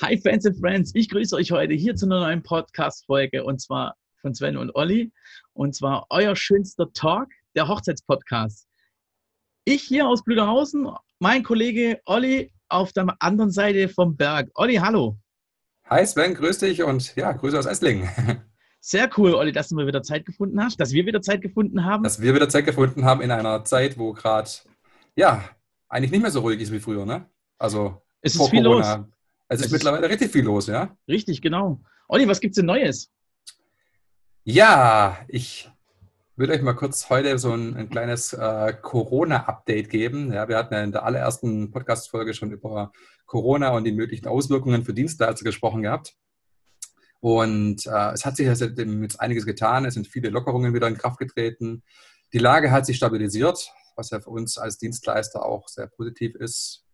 Hi Fans and Friends, ich grüße euch heute hier zu einer neuen Podcast-Folge und zwar von Sven und Olli und zwar euer schönster Talk, der Hochzeitspodcast. Ich hier aus Blüderhausen, mein Kollege Olli auf der anderen Seite vom Berg. Olli, hallo. Hi Sven, grüß dich und ja, Grüße aus Esslingen. Sehr cool, Olli, dass du mal wieder Zeit gefunden hast, dass wir wieder Zeit gefunden haben. Dass wir wieder Zeit gefunden haben in einer Zeit, wo gerade, ja, eigentlich nicht mehr so ruhig ist wie früher, ne? Also es ist viel Corona. los. Es ist mittlerweile richtig viel los, ja? Richtig, genau. Olli, was gibt's denn Neues? Ja, ich würde euch mal kurz heute so ein, ein kleines äh, Corona-Update geben. Ja, wir hatten ja in der allerersten Podcast-Folge schon über Corona und die möglichen Auswirkungen für Dienstleister gesprochen gehabt. Und äh, es hat sich jetzt einiges getan. Es sind viele Lockerungen wieder in Kraft getreten. Die Lage hat sich stabilisiert, was ja für uns als Dienstleister auch sehr positiv ist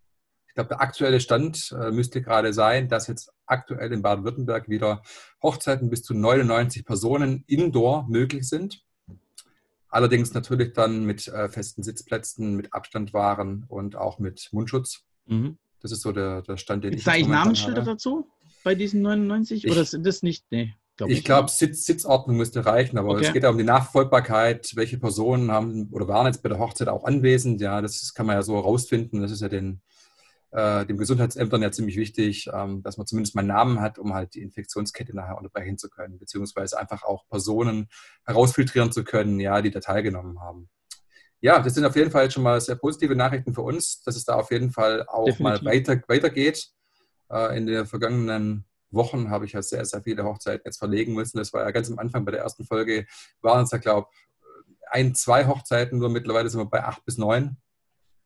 glaube, der aktuelle Stand äh, müsste gerade sein, dass jetzt aktuell in Baden-Württemberg wieder Hochzeiten bis zu 99 Personen indoor möglich sind. Allerdings natürlich dann mit äh, festen Sitzplätzen, mit Abstand wahren und auch mit Mundschutz. Mhm. Das ist so der, der Stand, den Gibt ich. Sage ich Namensschilder dazu bei diesen 99? Ich, oder sind das nicht? Nee. Glaub ich glaube, Sitz, Sitzordnung müsste reichen, aber okay. es geht ja um die Nachverfolgbarkeit. Welche Personen haben oder waren jetzt bei der Hochzeit auch anwesend? Ja, das kann man ja so herausfinden. Das ist ja den äh, dem Gesundheitsämtern ja ziemlich wichtig, ähm, dass man zumindest mal einen Namen hat, um halt die Infektionskette nachher unterbrechen zu können, beziehungsweise einfach auch Personen herausfiltrieren zu können, ja, die da teilgenommen haben. Ja, das sind auf jeden Fall schon mal sehr positive Nachrichten für uns, dass es da auf jeden Fall auch Definitiv. mal weiter, weitergeht. Äh, in den vergangenen Wochen habe ich ja sehr, sehr viele Hochzeiten jetzt verlegen müssen. Das war ja ganz am Anfang bei der ersten Folge, waren es ja, glaube ich, ein, zwei Hochzeiten, nur mittlerweile sind wir bei acht bis neun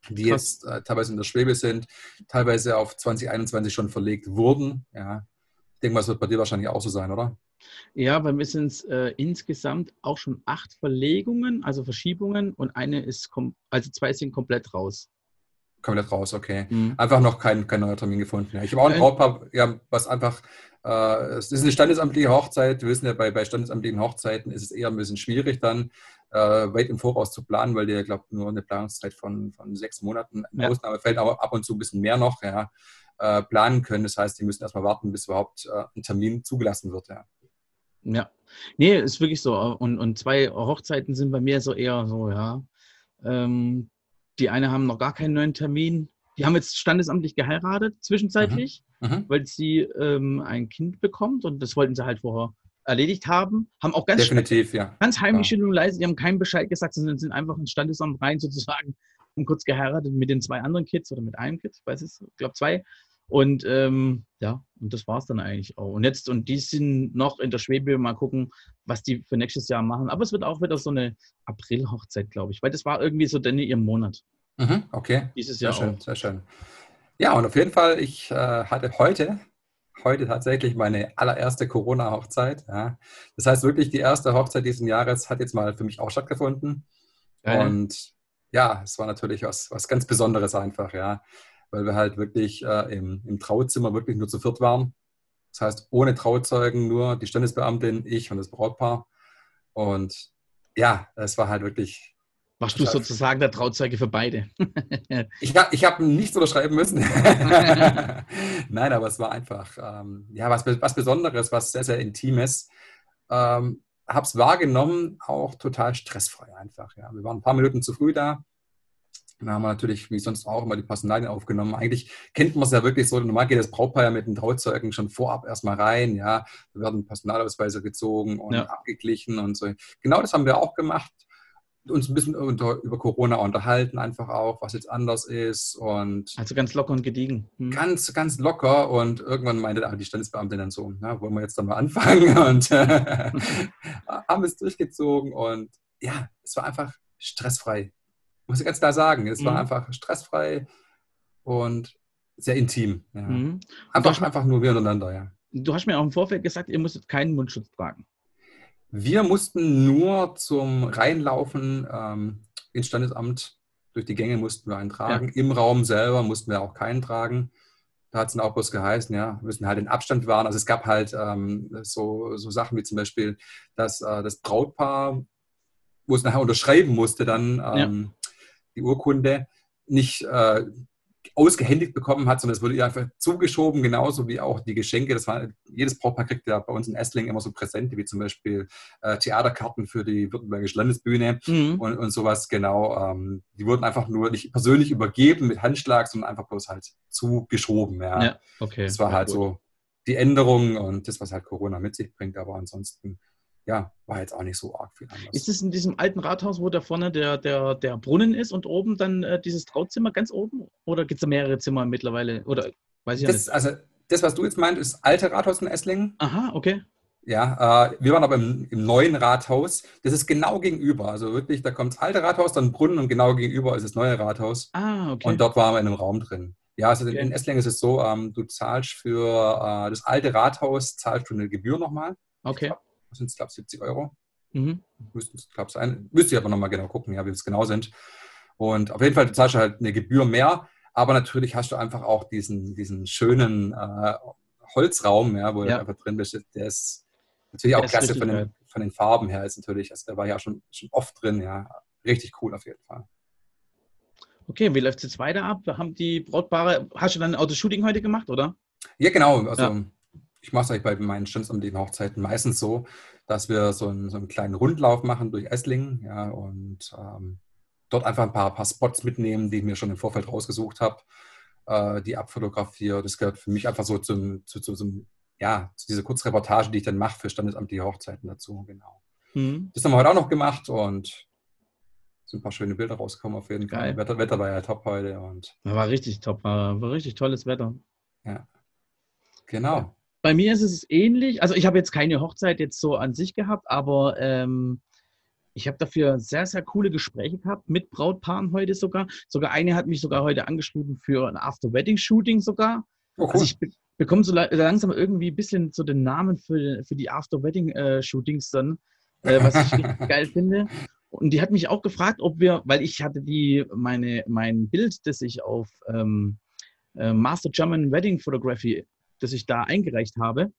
die jetzt äh, teilweise in der Schwebe sind, teilweise auf 2021 schon verlegt wurden. Ja. Ich denke mal, es wird bei dir wahrscheinlich auch so sein, oder? Ja, bei mir sind es äh, insgesamt auch schon acht Verlegungen, also Verschiebungen und eine ist, also zwei sind komplett raus. Komplett raus, okay. Mhm. Einfach noch kein, kein neuer Termin gefunden. Ja. Ich habe auch ein Brautpaar, ja, was einfach, äh, es ist eine standesamtliche Hochzeit. Wir wissen ja, bei, bei standesamtlichen Hochzeiten ist es eher ein bisschen schwierig dann, äh, weit im Voraus zu planen, weil dir, glaube nur eine Planungszeit von, von sechs Monaten, in ja. Ausnahmefällen aber ab und zu ein bisschen mehr noch, ja, äh, planen können. Das heißt, die müssen erstmal warten, bis überhaupt äh, ein Termin zugelassen wird, ja. Ja, nee, ist wirklich so. Und, und zwei Hochzeiten sind bei mir so eher so, ja. Ähm, die eine haben noch gar keinen neuen Termin. Die haben jetzt standesamtlich geheiratet, zwischenzeitlich, mhm. Mhm. weil sie ähm, ein Kind bekommt und das wollten sie halt vorher erledigt haben, haben auch ganz, Definitiv, ja. ganz heimlich ja. und leise, die haben keinen Bescheid gesagt, sondern sind einfach ins Standesamt rein sozusagen und kurz geheiratet mit den zwei anderen Kids oder mit einem Kind, ich weiß es, ich glaube zwei. Und ähm, ja, und das war es dann eigentlich auch. Und jetzt, und die sind noch in der Schwebe, mal gucken, was die für nächstes Jahr machen. Aber es wird auch wieder so eine April-Hochzeit, glaube ich, weil das war irgendwie so denn ihr Monat. Mhm, okay. Dieses Jahr. Sehr schön, auch. sehr schön. Ja, und auf jeden Fall, ich äh, hatte heute heute tatsächlich meine allererste Corona-Hochzeit. Ja. Das heißt wirklich, die erste Hochzeit dieses Jahres hat jetzt mal für mich auch stattgefunden. Ja. Und ja, es war natürlich was, was ganz Besonderes einfach, ja. Weil wir halt wirklich äh, im, im Trauzimmer wirklich nur zu viert waren. Das heißt, ohne Trauzeugen, nur die Standesbeamtin, ich und das Brautpaar. Und ja, es war halt wirklich Warst du sozusagen der Trauzeuge für beide? ich habe ich hab nichts unterschreiben müssen. Nein, aber es war einfach ähm, ja, was, was Besonderes, was sehr, sehr Intimes. Ähm, habe es wahrgenommen, auch total stressfrei einfach. Ja. Wir waren ein paar Minuten zu früh da. Dann haben wir natürlich, wie sonst auch, immer die Personalien aufgenommen. Eigentlich kennt man es ja wirklich so. Normal geht das Brautpaar ja mit den Trauzeugen schon vorab erstmal rein. Ja, da werden Personalausweise gezogen und ja. abgeglichen und so. Genau das haben wir auch gemacht uns ein bisschen unter, über Corona unterhalten, einfach auch, was jetzt anders ist. Und also ganz locker und gediegen. Hm. Ganz, ganz locker. Und irgendwann meinte die Standesbeamtin dann so, na, wollen wir jetzt dann mal anfangen? Und haben es durchgezogen. Und ja, es war einfach stressfrei. Muss ich ganz klar sagen. Es war mhm. einfach stressfrei und sehr intim. Ja. Mhm. Einfach, einfach nur wir untereinander, ja. Du hast mir auch im Vorfeld gesagt, ihr müsstet keinen Mundschutz tragen. Wir mussten nur zum Reinlaufen ähm, ins Standesamt, durch die Gänge mussten wir einen tragen. Ja. Im Raum selber mussten wir auch keinen tragen. Da hat es dann auch bloß geheißen, ja, wir müssen halt den Abstand wahren. Also es gab halt ähm, so, so Sachen wie zum Beispiel, dass äh, das Brautpaar, wo es nachher unterschreiben musste, dann ähm, ja. Die Urkunde, nicht äh, ausgehändigt bekommen hat, sondern es wurde ihr einfach zugeschoben, genauso wie auch die Geschenke. Das war, jedes Brautpaar kriegt ja bei uns in Essling immer so Präsente, wie zum Beispiel äh, Theaterkarten für die Württembergische Landesbühne mhm. und, und sowas, genau. Ähm, die wurden einfach nur nicht persönlich übergeben mit Handschlag, sondern einfach bloß halt zugeschoben. Ja, ja okay. Das war ja, halt gut. so die Änderung und das, was halt Corona mit sich bringt, aber ansonsten ja, war jetzt auch nicht so arg viel anders. Ist es in diesem alten Rathaus, wo da vorne der, der, der Brunnen ist und oben dann äh, dieses Trauzimmer ganz oben? Oder gibt es da mehrere Zimmer mittlerweile? Oder weiß ich das, nicht. Also, das, was du jetzt meint, ist alte Rathaus in Esslingen. Aha, okay. Ja, äh, wir waren aber im, im, neuen Rathaus. Das ist genau gegenüber. Also wirklich, da kommt das alte Rathaus, dann Brunnen und genau gegenüber ist das neue Rathaus. Ah, okay. Und dort waren wir in einem Raum drin. Ja, also okay. in Esslingen ist es so, ähm, du zahlst für äh, das alte Rathaus, zahlst du eine Gebühr nochmal. Okay sind es, glaube ich, 70 Euro. Mhm. Müssten es, glaube ich, sein. Müsste ich aber nochmal genau gucken, ja, wie es genau sind. Und auf jeden Fall zahlst du halt eine Gebühr mehr, aber natürlich hast du einfach auch diesen, diesen schönen äh, Holzraum, ja, wo ja. du einfach drin bist. Der ist natürlich auch klasse von den, von den, Farben her. Ist natürlich, also der war ja schon, schon oft drin, ja. Richtig cool auf jeden Fall. Okay, wie läuft es jetzt weiter ab? Haben die Brautpaare, hast du dann ein Autoshooting heute gemacht, oder? Ja, genau. Also ja ich mache es eigentlich bei meinen standesamtlichen Hochzeiten meistens so, dass wir so einen, so einen, kleinen Rundlauf machen durch Esslingen ja, und ähm, dort einfach ein paar, paar, Spots mitnehmen, die ich mir schon im Vorfeld rausgesucht habe, äh, die abfotografiere. Das gehört für mich einfach so zum, zu, zu, zum, ja, zu dieser Kurzreportage, die ich dann mache für standesamtliche Hochzeiten dazu. Genau. Mhm. Das haben wir heute auch noch gemacht und sind ein paar schöne Bilder rausgekommen auf jeden Fall. Wetter, Wetter war ja top heute. Und war richtig top, war, war richtig tolles Wetter. Ja. Genau. Bei mir ist es ähnlich. Also ich habe jetzt keine Hochzeit jetzt so an sich gehabt, aber ähm, ich habe dafür sehr, sehr coole Gespräche gehabt mit Brautpaaren heute sogar. Sogar eine hat mich sogar heute angeschrieben für ein After-Wedding-Shooting sogar. Oh, cool. Also ich be bekomme so langsam irgendwie ein bisschen so den Namen für, für die After-Wedding-Shootings dann, äh, was ich richtig geil finde. Und die hat mich auch gefragt, ob wir, weil ich hatte die, meine, mein Bild, das ich auf ähm, äh, Master German Wedding Photography das ich da eingereicht habe,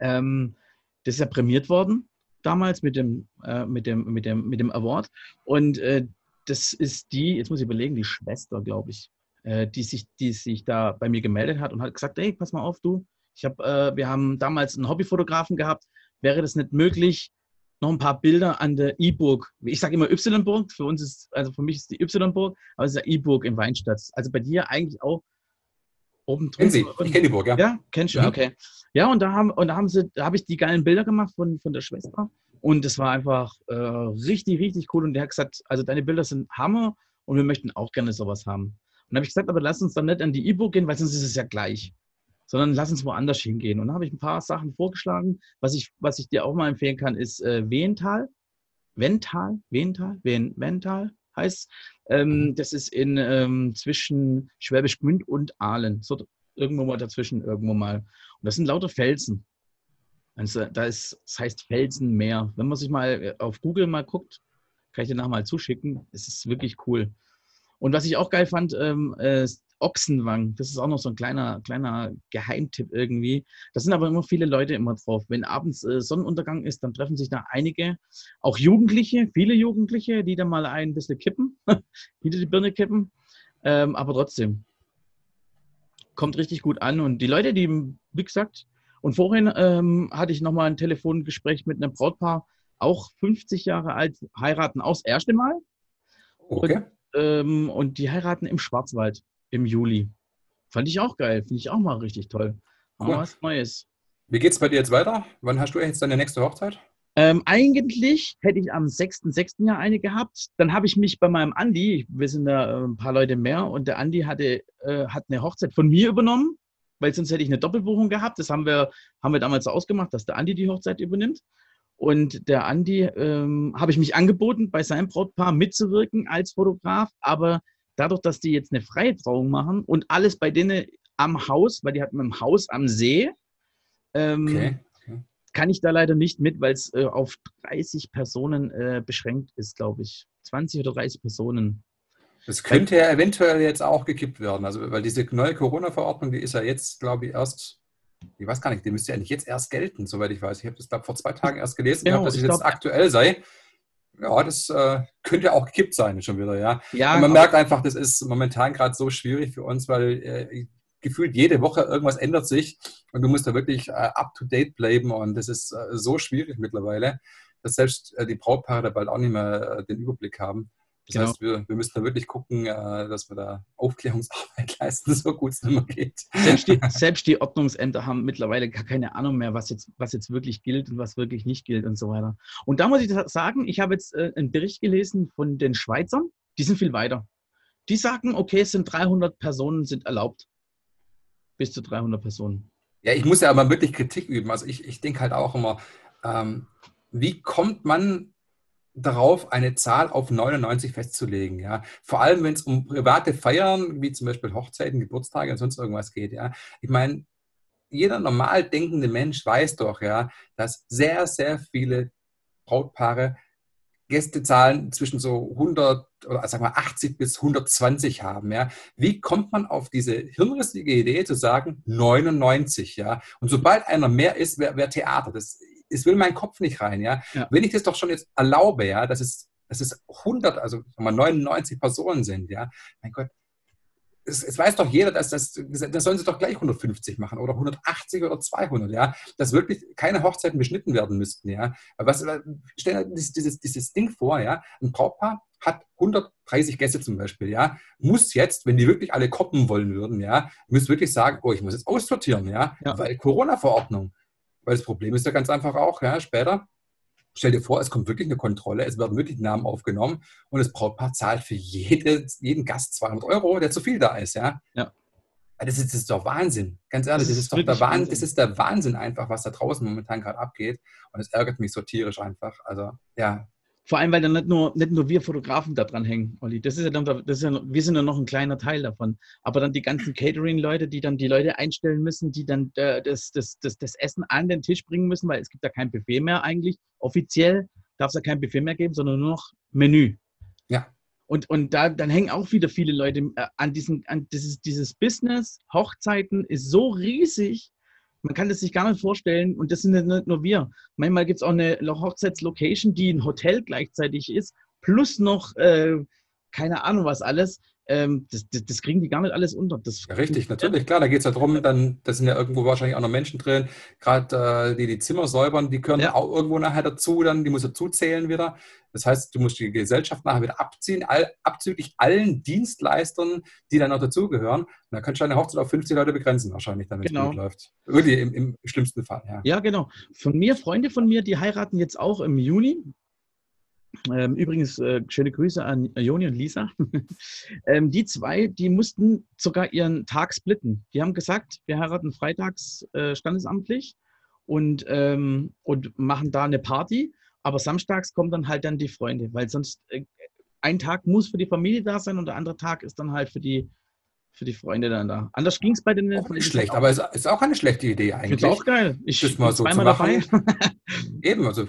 ähm, das ist ja prämiert worden damals mit dem, äh, mit dem, mit dem, mit dem Award. Und äh, das ist die, jetzt muss ich überlegen, die Schwester, glaube ich, äh, die, sich, die sich da bei mir gemeldet hat und hat gesagt, hey, pass mal auf, du, ich hab, äh, wir haben damals einen Hobbyfotografen gehabt, wäre das nicht möglich, noch ein paar Bilder an der E-Burg. Ich sage immer Y-Burg, für uns ist, also für mich ist die Y-Burg, aber es ist ja E-Burg in Weinstadt. Also bei dir eigentlich auch oben. Kennen Sie? Ich kenne die Burg, ja. Ja, kennst du, mhm. okay. Ja, und da haben, und da haben sie, da habe ich die geilen Bilder gemacht von, von der Schwester. Und das war einfach äh, richtig, richtig cool. Und der hat gesagt, also deine Bilder sind Hammer und wir möchten auch gerne sowas haben. Und dann habe ich gesagt, aber lass uns dann nicht an die E-Book gehen, weil sonst ist es ja gleich. Sondern lass uns woanders hingehen. Und dann habe ich ein paar Sachen vorgeschlagen. Was ich, was ich dir auch mal empfehlen kann, ist äh, Wental. Wental? Wental? Wen, Wental? heißt. Ähm, mhm. das ist in ähm, zwischen Schwäbisch Gmünd und Aalen. So irgendwo mal dazwischen, irgendwo mal. Und das sind lauter Felsen. Also da ist, das heißt Felsenmeer. Wenn man sich mal äh, auf Google mal guckt, kann ich dir nachher mal zuschicken. Es ist wirklich cool. Und was ich auch geil fand, ähm, äh, Ochsenwang. Das ist auch noch so ein kleiner, kleiner Geheimtipp irgendwie. Da sind aber immer viele Leute immer drauf. Wenn abends äh, Sonnenuntergang ist, dann treffen sich da einige, auch Jugendliche, viele Jugendliche, die da mal ein bisschen kippen, wieder die Birne kippen. Ähm, aber trotzdem, kommt richtig gut an. Und die Leute, die, wie gesagt, und vorhin ähm, hatte ich nochmal ein Telefongespräch mit einem Brautpaar, auch 50 Jahre alt, heiraten aus erste Mal. Okay. Und, ähm, und die heiraten im Schwarzwald im Juli. Fand ich auch geil. Finde ich auch mal richtig toll. Cool. was Neues. Wie geht es bei dir jetzt weiter? Wann hast du jetzt deine nächste Hochzeit? Ähm, eigentlich hätte ich am 6.6. Jahr eine gehabt. Dann habe ich mich bei meinem Andi, wir sind da äh, ein paar Leute mehr, und der Andi hatte, äh, hat eine Hochzeit von mir übernommen, weil sonst hätte ich eine Doppelbuchung gehabt. Das haben wir, haben wir damals so ausgemacht, dass der Andi die Hochzeit übernimmt. Und der Andi ähm, habe ich mich angeboten, bei seinem Brautpaar mitzuwirken als Fotograf, aber dadurch, dass die jetzt eine freie Trauung machen und alles bei denen am Haus, weil die hatten ein Haus am See, ähm, okay. Okay. kann ich da leider nicht mit, weil es äh, auf 30 Personen äh, beschränkt ist, glaube ich. 20 oder 30 Personen. Das könnte ja eventuell jetzt auch gekippt werden. Also, weil diese neue Corona-Verordnung, die ist ja jetzt, glaube ich, erst, ich weiß gar nicht, die müsste ja nicht jetzt erst gelten, soweit ich weiß. Ich habe das, glaube vor zwei Tagen erst gelesen, genau, gehabt, dass es jetzt aktuell sei. Ja, das äh, könnte auch gekippt sein schon wieder, ja. ja Und man merkt einfach, das ist momentan gerade so schwierig für uns, weil äh, gefühlt jede Woche irgendwas ändert sich und du musst da wirklich äh, up-to-date bleiben und das ist äh, so schwierig mittlerweile, dass selbst äh, die Brautpaare da bald auch nicht mehr äh, den Überblick haben. Das genau. heißt, wir, wir, müssen da wirklich gucken, äh, dass wir da Aufklärungsarbeit leisten, so gut es immer geht. Selbst die, selbst die, Ordnungsämter haben mittlerweile gar keine Ahnung mehr, was jetzt, was jetzt wirklich gilt und was wirklich nicht gilt und so weiter. Und da muss ich sagen, ich habe jetzt äh, einen Bericht gelesen von den Schweizern, die sind viel weiter. Die sagen, okay, es sind 300 Personen sind erlaubt. Bis zu 300 Personen. Ja, ich muss ja aber wirklich Kritik üben. Also ich, ich denke halt auch immer, ähm, wie kommt man darauf, eine Zahl auf 99 festzulegen. Ja? Vor allem, wenn es um private Feiern, wie zum Beispiel Hochzeiten, Geburtstage und sonst irgendwas geht. Ja? Ich meine, jeder normal denkende Mensch weiß doch, ja, dass sehr, sehr viele Brautpaare Gästezahlen zwischen so 100 oder sag mal 80 bis 120 haben. Ja? Wie kommt man auf diese hirnrissige Idee zu sagen 99? Ja? Und sobald einer mehr ist, wäre wär Theater. Das, es will mein Kopf nicht rein, ja? ja. Wenn ich das doch schon jetzt erlaube, ja, dass es, dass es 100, also mal 99 Personen sind, ja, mein Gott, es, es, weiß doch jeder, dass das, das sollen sie doch gleich 150 machen oder 180 oder 200, ja, dass wirklich keine Hochzeiten beschnitten werden müssten, ja. Was, stell dir dieses, dieses Ding vor, ja, ein Brautpaar hat 130 Gäste zum Beispiel, ja, muss jetzt, wenn die wirklich alle koppen wollen würden, ja, muss wirklich sagen, oh, ich muss jetzt aussortieren, ja, ja. weil Corona-Verordnung. Weil das Problem ist ja ganz einfach auch, ja, später, stell dir vor, es kommt wirklich eine Kontrolle, es werden wirklich Namen aufgenommen und das Brautpaar zahlt für jede, jeden Gast 200 Euro, der zu viel da ist, ja. Ja. Das ist, das ist doch Wahnsinn. Ganz ehrlich, das, das ist, doch der Wahnsinn, das ist der Wahnsinn einfach, was da draußen momentan gerade abgeht. Und es ärgert mich so tierisch einfach. Also, ja, vor allem, weil dann nicht nur, nicht nur wir Fotografen da dran hängen, Olli. Das ist ja dann, das ist ja, wir sind ja noch ein kleiner Teil davon. Aber dann die ganzen Catering-Leute, die dann die Leute einstellen müssen, die dann äh, das, das, das, das Essen an den Tisch bringen müssen, weil es gibt ja kein Buffet mehr eigentlich. Offiziell darf es ja kein Buffet mehr geben, sondern nur noch Menü. Ja. Und, und da, dann hängen auch wieder viele Leute äh, an diesem, an dieses, dieses Business, Hochzeiten ist so riesig, man kann das sich gar nicht vorstellen. Und das sind nicht nur wir. Manchmal gibt es auch eine Hochzeitslocation, die ein Hotel gleichzeitig ist, plus noch äh, keine Ahnung was alles. Ähm, das, das, das, kriegen die gar nicht alles unter. Das, ja, richtig, natürlich, klar, da geht es ja darum, dann, da sind ja irgendwo wahrscheinlich auch noch Menschen drin, gerade äh, die die Zimmer säubern, die gehören ja. auch irgendwo nachher dazu, dann, die muss dazu zählen wieder. Das heißt, du musst die Gesellschaft nachher wieder abziehen, all, abzüglich allen Dienstleistern, die dann noch dazugehören. Und da kannst du deine Hochzeit auf 50 Leute begrenzen, wahrscheinlich, damit genau. es gut läuft. Wirklich im, im schlimmsten Fall, ja. Ja, genau. Von mir, Freunde von mir, die heiraten jetzt auch im Juni. Ähm, übrigens, äh, schöne Grüße an Joni und Lisa. ähm, die zwei, die mussten sogar ihren Tag splitten. Die haben gesagt, wir heiraten freitags äh, standesamtlich und, ähm, und machen da eine Party. Aber samstags kommen dann halt dann die Freunde, weil sonst äh, ein Tag muss für die Familie da sein und der andere Tag ist dann halt für die, für die Freunde dann da. Anders ging es bei den. Auch nicht schlecht, aber es ist auch eine schlechte Idee eigentlich. Ist auch geil. Ich bin mal so zweimal dabei. Eben, also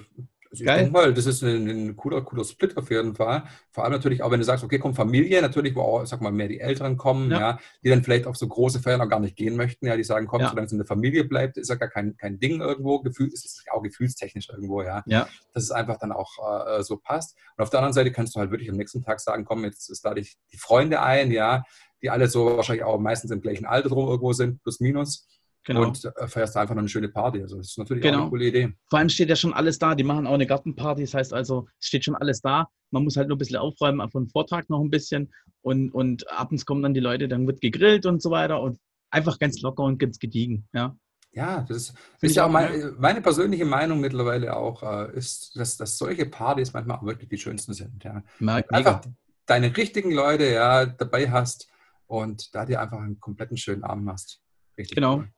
also ich denke mal, das ist ein, ein, cooler, cooler Split auf jeden Fall. Vor allem natürlich auch, wenn du sagst, okay, kommt Familie, natürlich, wo auch, sag mal, mehr die Älteren kommen, ja. ja die dann vielleicht auf so große Feiern auch gar nicht gehen möchten, ja, die sagen, komm, ja. solange es in der Familie bleibt, ist ja gar kein, kein Ding irgendwo, Gefühl, ist es auch gefühlstechnisch irgendwo, ja. ja. Dass es einfach dann auch äh, so passt. Und auf der anderen Seite kannst du halt wirklich am nächsten Tag sagen, komm, jetzt, jetzt lade ich die Freunde ein, ja, die alle so wahrscheinlich auch meistens im gleichen Alter drum irgendwo sind, plus minus. Genau. Und äh, feierst einfach noch eine schöne Party. Also das ist natürlich genau. auch eine coole Idee. Vor allem steht ja schon alles da. Die machen auch eine Gartenparty. Das heißt also, es steht schon alles da. Man muss halt nur ein bisschen aufräumen, von Vortrag noch ein bisschen. Und, und abends kommen dann die Leute, dann wird gegrillt und so weiter. Und einfach ganz locker und ganz gediegen. Ja. Ja, das ist, ist ja auch meine, meine, persönliche Meinung mittlerweile auch, äh, ist, dass, dass solche Partys manchmal auch wirklich die schönsten sind. Ja. Mega. Einfach deine richtigen Leute ja, dabei hast und da dir einfach einen kompletten schönen Abend hast. Richtig genau. Cool.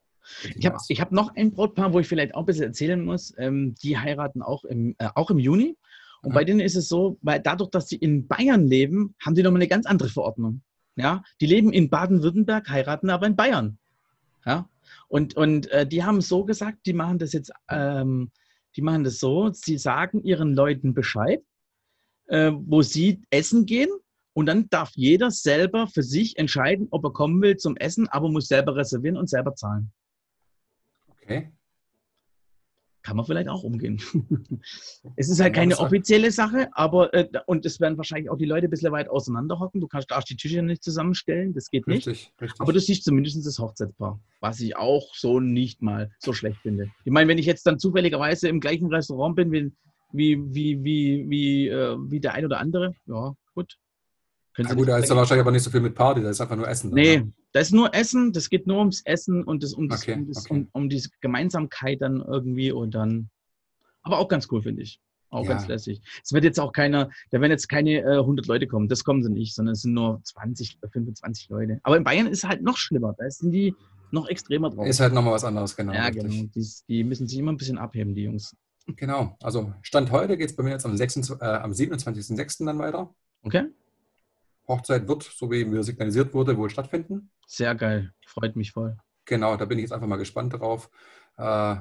Ich habe ich hab noch ein Brautpaar, wo ich vielleicht auch ein bisschen erzählen muss. Ähm, die heiraten auch im, äh, auch im Juni. Und bei denen ist es so, weil dadurch, dass sie in Bayern leben, haben die nochmal eine ganz andere Verordnung. Ja? Die leben in Baden-Württemberg, heiraten aber in Bayern. Ja? Und, und äh, die haben so gesagt, die machen das jetzt, ähm, die machen das so, sie sagen ihren Leuten Bescheid, äh, wo sie essen gehen. Und dann darf jeder selber für sich entscheiden, ob er kommen will zum Essen, aber muss selber reservieren und selber zahlen. Okay. kann man vielleicht auch umgehen. es ist halt keine offizielle Sache, aber äh, und es werden wahrscheinlich auch die Leute ein bisschen weit auseinanderhocken. Du kannst die Tische nicht zusammenstellen, das geht nicht. Richtig, richtig. Aber du siehst zumindest das Hochzeitspaar, was ich auch so nicht mal so schlecht finde. Ich meine, wenn ich jetzt dann zufälligerweise im gleichen Restaurant bin wie, wie, wie, wie, wie, äh, wie der ein oder andere, ja, gut. Ja, gut, da ist dann wahrscheinlich aber nicht so viel mit Party, da ist einfach nur Essen. Nee, oder? Da ist nur Essen, das geht nur ums Essen und das, um, das, okay, um, das, okay. um, um diese Gemeinsamkeit dann irgendwie und dann. Aber auch ganz cool, finde ich. Auch ja. ganz lässig. Es wird jetzt auch keiner, da werden jetzt keine äh, 100 Leute kommen, das kommen sie nicht, sondern es sind nur 20, 25 Leute. Aber in Bayern ist es halt noch schlimmer, da sind die noch extremer drauf. Ist halt nochmal was anderes, genau. Ja, richtig. genau. Die, die, müssen sich immer ein bisschen abheben, die Jungs. Genau, also Stand heute geht es bei mir jetzt am, 26, äh, am 27.06. dann weiter. Okay. Hochzeit wird, so wie mir signalisiert wurde, wohl stattfinden. Sehr geil, freut mich voll. Genau, da bin ich jetzt einfach mal gespannt drauf. Äh,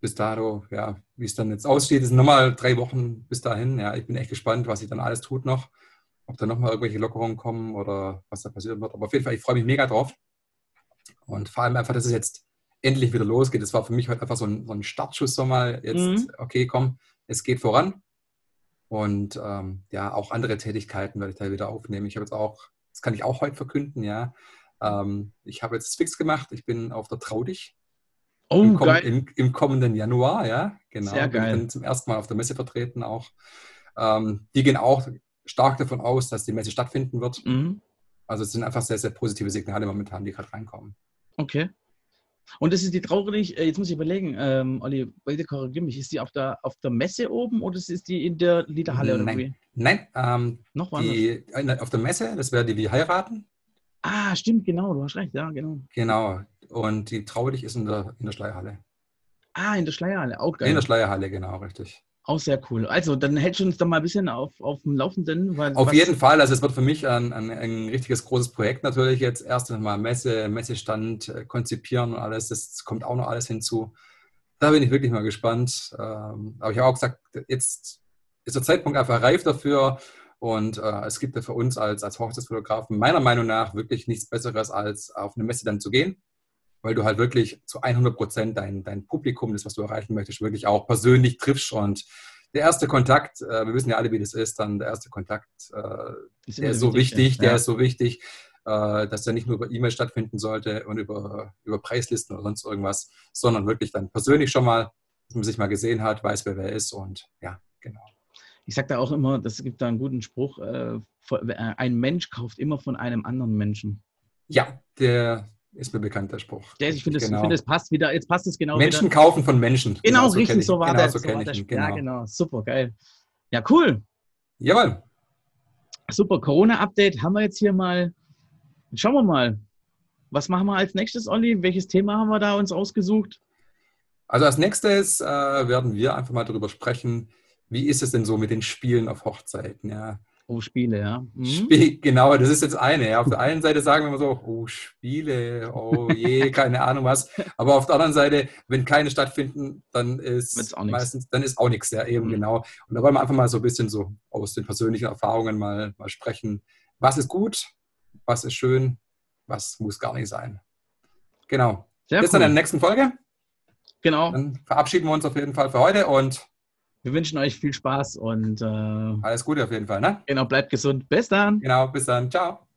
bis dato, ja, wie es dann jetzt aussteht, es sind nochmal drei Wochen bis dahin. Ja, ich bin echt gespannt, was sich dann alles tut noch. Ob da nochmal irgendwelche Lockerungen kommen oder was da passieren wird. Aber auf jeden Fall, ich freue mich mega drauf. Und vor allem einfach, dass es jetzt endlich wieder losgeht. Das war für mich heute einfach so ein, so ein Startschuss so mal. Jetzt, mhm. okay, komm, es geht voran. Und ähm, ja, auch andere Tätigkeiten werde ich da wieder aufnehmen. Ich habe jetzt auch, das kann ich auch heute verkünden, ja. Ähm, ich habe jetzt fix gemacht. Ich bin auf der Traudig. Oh, Im, geil. Im, Im, kommenden Januar, ja, genau. Sehr geil. Bin zum ersten Mal auf der Messe vertreten auch. Ähm, die gehen auch stark davon aus, dass die Messe stattfinden wird. Mhm. Also es sind einfach sehr, sehr positive Signale momentan, die gerade reinkommen. Okay. Und das ist die traurig, äh, jetzt muss ich überlegen, ähm, Olli, bitte korrigiere mich, ist die auf der, auf der Messe oben oder ist die in der Liederhalle? Nein, oder nein ähm, noch die, auf der Messe, das wäre die, die heiraten. Ah, stimmt, genau, du hast recht, ja, genau. Genau, und die Traulich ist in der, in der Schleierhalle. Ah, in der Schleierhalle, auch geil. In der Schleierhalle, genau, richtig. Auch sehr cool. Also, dann hältst du uns da mal ein bisschen auf, auf dem Laufenden. Weil, auf jeden Fall. Also, es wird für mich ein, ein, ein richtiges großes Projekt natürlich jetzt. Erst einmal Messe, Messestand äh, konzipieren und alles. Das kommt auch noch alles hinzu. Da bin ich wirklich mal gespannt. Ähm, aber ich habe auch gesagt, jetzt ist der Zeitpunkt einfach reif dafür. Und äh, es gibt ja für uns als, als Hochzeitsfotografen meiner Meinung nach wirklich nichts Besseres, als auf eine Messe dann zu gehen weil du halt wirklich zu 100 Prozent dein, dein Publikum, das, was du erreichen möchtest, wirklich auch persönlich triffst. Und der erste Kontakt, äh, wir wissen ja alle, wie das ist, dann der erste Kontakt, äh, ist der ist so wichtig, ja. der ist so wichtig, äh, dass der nicht nur über E-Mail stattfinden sollte und über, über Preislisten oder sonst irgendwas, sondern wirklich dann persönlich schon mal, dass man sich mal gesehen hat, weiß, wer wer ist und ja, genau. Ich sage da auch immer, das gibt da einen guten Spruch, äh, ein Mensch kauft immer von einem anderen Menschen. Ja, der, ist mir bekannt, der Spruch. Ja, ich finde, genau. find, es passt wieder, jetzt passt es genau Menschen wieder. kaufen von Menschen. Genau, genau so richtig, so war genau, das. So so war das. Genau. Ja, genau, super, geil. Ja, cool. Jawohl. Super, Corona-Update haben wir jetzt hier mal. Schauen wir mal. Was machen wir als nächstes, Olli? Welches Thema haben wir da uns ausgesucht? Also als nächstes äh, werden wir einfach mal darüber sprechen, wie ist es denn so mit den Spielen auf Hochzeiten? Ja? Oh, Spiele, ja. Mhm. Spiel, genau, das ist jetzt eine. Ja. Auf der einen Seite sagen wir immer so, oh, Spiele, oh je, keine Ahnung was. Aber auf der anderen Seite, wenn keine stattfinden, dann ist meistens, dann ist auch nichts, ja, eben mhm. genau. Und da wollen wir einfach mal so ein bisschen so aus den persönlichen Erfahrungen mal, mal sprechen. Was ist gut? Was ist schön? Was muss gar nicht sein? Genau. Sehr Bis cool. dann in der nächsten Folge. Genau. Dann verabschieden wir uns auf jeden Fall für heute und wir wünschen euch viel Spaß und äh, alles Gute auf jeden Fall, ne? Genau, bleibt gesund. Bis dann. Genau, bis dann. Ciao.